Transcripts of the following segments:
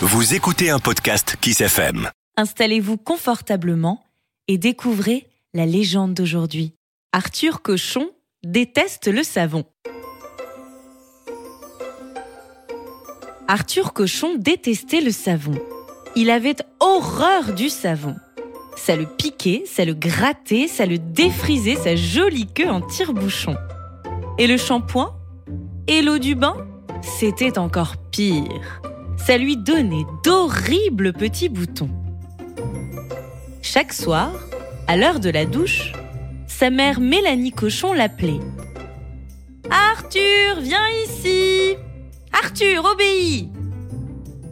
Vous écoutez un podcast Kiss FM. Installez-vous confortablement et découvrez la légende d'aujourd'hui. Arthur Cochon déteste le savon. Arthur Cochon détestait le savon. Il avait horreur du savon. Ça le piquait, ça le grattait, ça le défrisait sa jolie queue en tire-bouchon. Et le shampoing? Et l'eau du bain? C'était encore pire. Ça lui donnait d'horribles petits boutons. Chaque soir, à l'heure de la douche, sa mère Mélanie Cochon l'appelait. Arthur, viens ici Arthur, obéis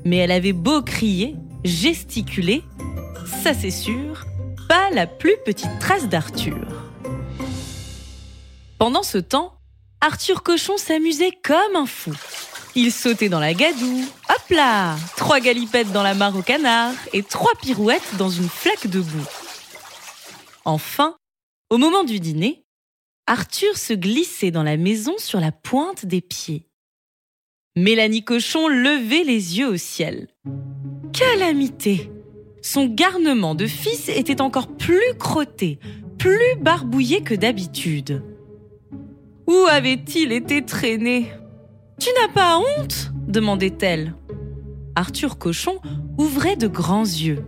Mais elle avait beau crier, gesticuler, ça c'est sûr, pas la plus petite trace d'Arthur. Pendant ce temps, Arthur Cochon s'amusait comme un fou. Il sautait dans la gadoue, hop là Trois galipettes dans la mare au canard et trois pirouettes dans une flaque de boue. Enfin, au moment du dîner, Arthur se glissait dans la maison sur la pointe des pieds. Mélanie Cochon levait les yeux au ciel. Calamité Son garnement de fils était encore plus crotté, plus barbouillé que d'habitude. Où avait-il été traîné? Tu n'as pas honte? demandait-elle. Arthur Cochon ouvrait de grands yeux.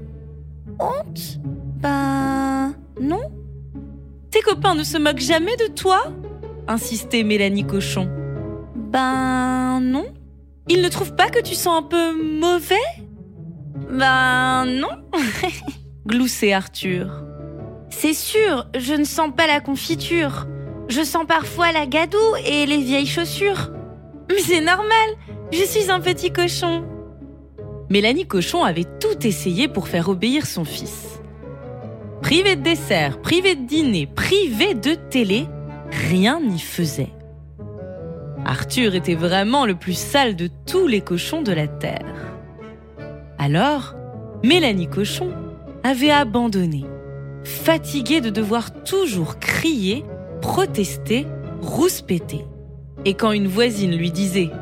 Honte? Ben non. Tes copains ne se moquent jamais de toi? insistait Mélanie Cochon. Ben non. Ils ne trouvent pas que tu sens un peu mauvais? Ben non. gloussait Arthur. C'est sûr, je ne sens pas la confiture. Je sens parfois la gadoue et les vieilles chaussures. Mais c'est normal, je suis un petit cochon. Mélanie Cochon avait tout essayé pour faire obéir son fils. Privé de dessert, privé de dîner, privé de télé, rien n'y faisait. Arthur était vraiment le plus sale de tous les cochons de la Terre. Alors, Mélanie Cochon avait abandonné, fatiguée de devoir toujours crier, protester, rouspéter. Et quand une voisine lui disait ⁇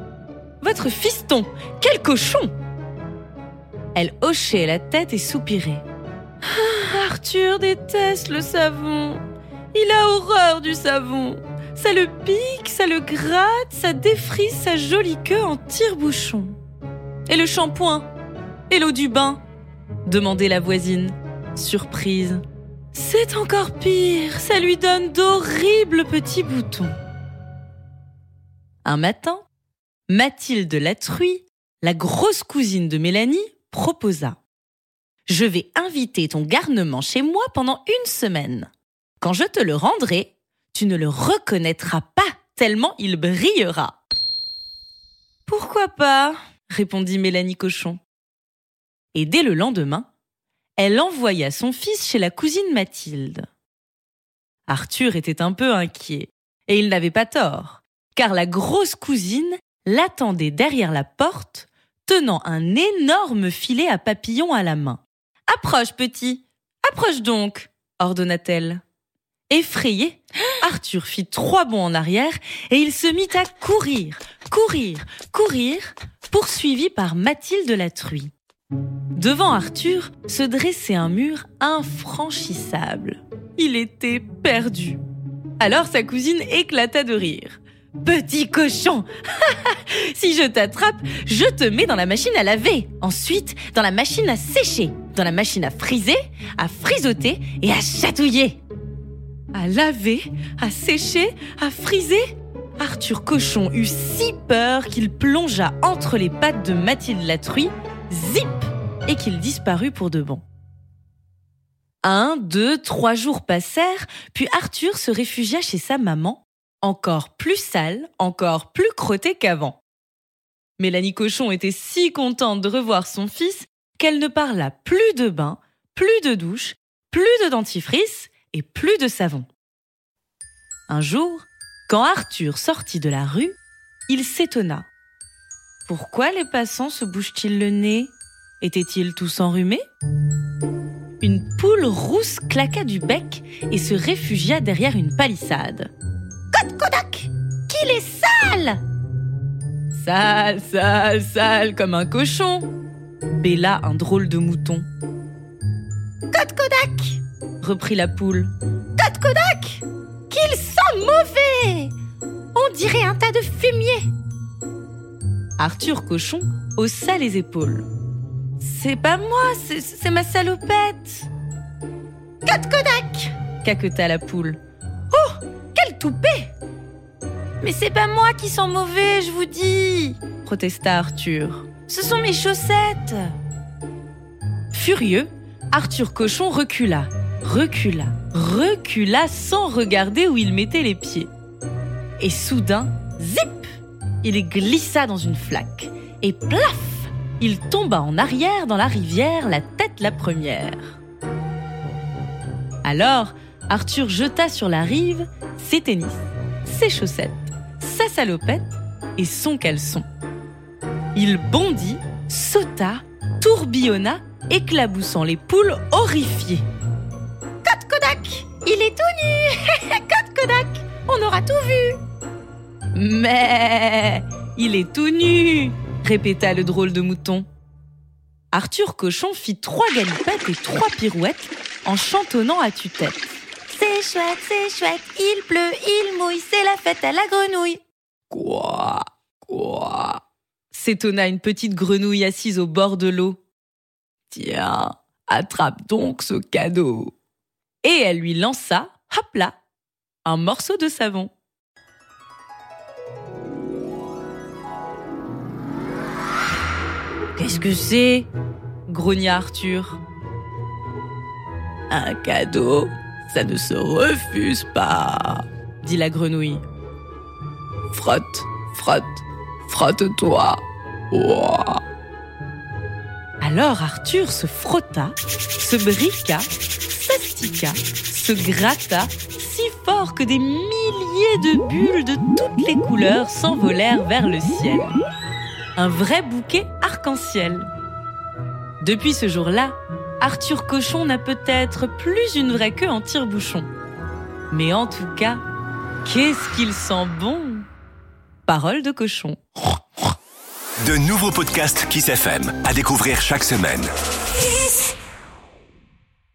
Votre fiston, quel cochon !⁇ Elle hochait la tête et soupirait. Ah, Arthur déteste le savon. Il a horreur du savon. Ça le pique, ça le gratte, ça défrise sa jolie queue en tire-bouchon. Et le shampoing Et l'eau du bain? demandait la voisine, surprise. C'est encore pire, ça lui donne d'horribles petits boutons. Un matin, Mathilde Latruie, la grosse cousine de Mélanie, proposa. Je vais inviter ton garnement chez moi pendant une semaine. Quand je te le rendrai, tu ne le reconnaîtras pas tellement il brillera. Pourquoi pas répondit Mélanie Cochon. Et dès le lendemain, elle envoya son fils chez la cousine Mathilde. Arthur était un peu inquiet, et il n'avait pas tort, car la grosse cousine l'attendait derrière la porte, tenant un énorme filet à papillons à la main. Approche, petit, approche donc, ordonna-t-elle. Effrayé, Arthur fit trois bonds en arrière et il se mit à courir, courir, courir, poursuivi par Mathilde la truie. Devant Arthur se dressait un mur infranchissable. Il était perdu. Alors sa cousine éclata de rire. Petit cochon Si je t'attrape, je te mets dans la machine à laver. Ensuite, dans la machine à sécher. Dans la machine à friser, à frisoter et à chatouiller à laver, à sécher, à friser. Arthur Cochon eut si peur qu'il plongea entre les pattes de Mathilde la truie, zip, et qu'il disparut pour de bon. Un, deux, trois jours passèrent, puis Arthur se réfugia chez sa maman, encore plus sale, encore plus crotté qu'avant. Mélanie Cochon était si contente de revoir son fils qu'elle ne parla plus de bain, plus de douche, plus de dentifrice et plus de savon. Un jour, quand Arthur sortit de la rue, il s'étonna. Pourquoi les passants se bougent-ils le nez? Étaient-ils tous enrhumés? Une poule rousse claqua du bec et se réfugia derrière une palissade. Code Kodak Qu'il est sale Sale, sale, sale, comme un cochon. Bella un drôle de mouton. Code Kodak reprit la poule. Code Kodak Qu'il sent mauvais On dirait un tas de fumier. Arthur Cochon haussa les épaules. C'est pas moi, c'est ma salopette. Code Kodak caqueta la poule. Oh Quel toupet Mais c'est pas moi qui sens mauvais, je vous dis protesta Arthur. Ce sont mes chaussettes Furieux, Arthur Cochon recula, recula, recula sans regarder où il mettait les pieds. Et soudain, zip Il glissa dans une flaque. Et plaf Il tomba en arrière dans la rivière, la tête la première. Alors, Arthur jeta sur la rive ses tennis, ses chaussettes, sa salopette et son caleçon. Il bondit, sauta, tourbillonna, éclaboussant les poules horrifiées. Code Kodak Il est tout nu Code Kodak On aura tout vu Mais il est tout nu répéta le drôle de mouton. Arthur Cochon fit trois galipettes et trois pirouettes en chantonnant à tue-tête. C'est chouette, c'est chouette, il pleut, il mouille, c'est la fête à la grenouille. Quoi Quoi? s'étonna une petite grenouille assise au bord de l'eau. Tiens, attrape donc ce cadeau. Et elle lui lança, hop là, un morceau de savon. Qu'est-ce que c'est grogna Arthur? Un cadeau, ça ne se refuse pas, dit la grenouille. Frotte, frotte, frotte-toi. Alors Arthur se frotta, se briqua, s'astica, se gratta si fort que des milliers de bulles de toutes les couleurs s'envolèrent vers le ciel. Un vrai bouquet Depuis ce jour-là, Arthur Cochon n'a peut-être plus une vraie queue en tire-bouchon. Mais en tout cas, qu'est-ce qu'il sent bon Parole de cochon. De nouveaux podcasts Kiss FM à découvrir chaque semaine.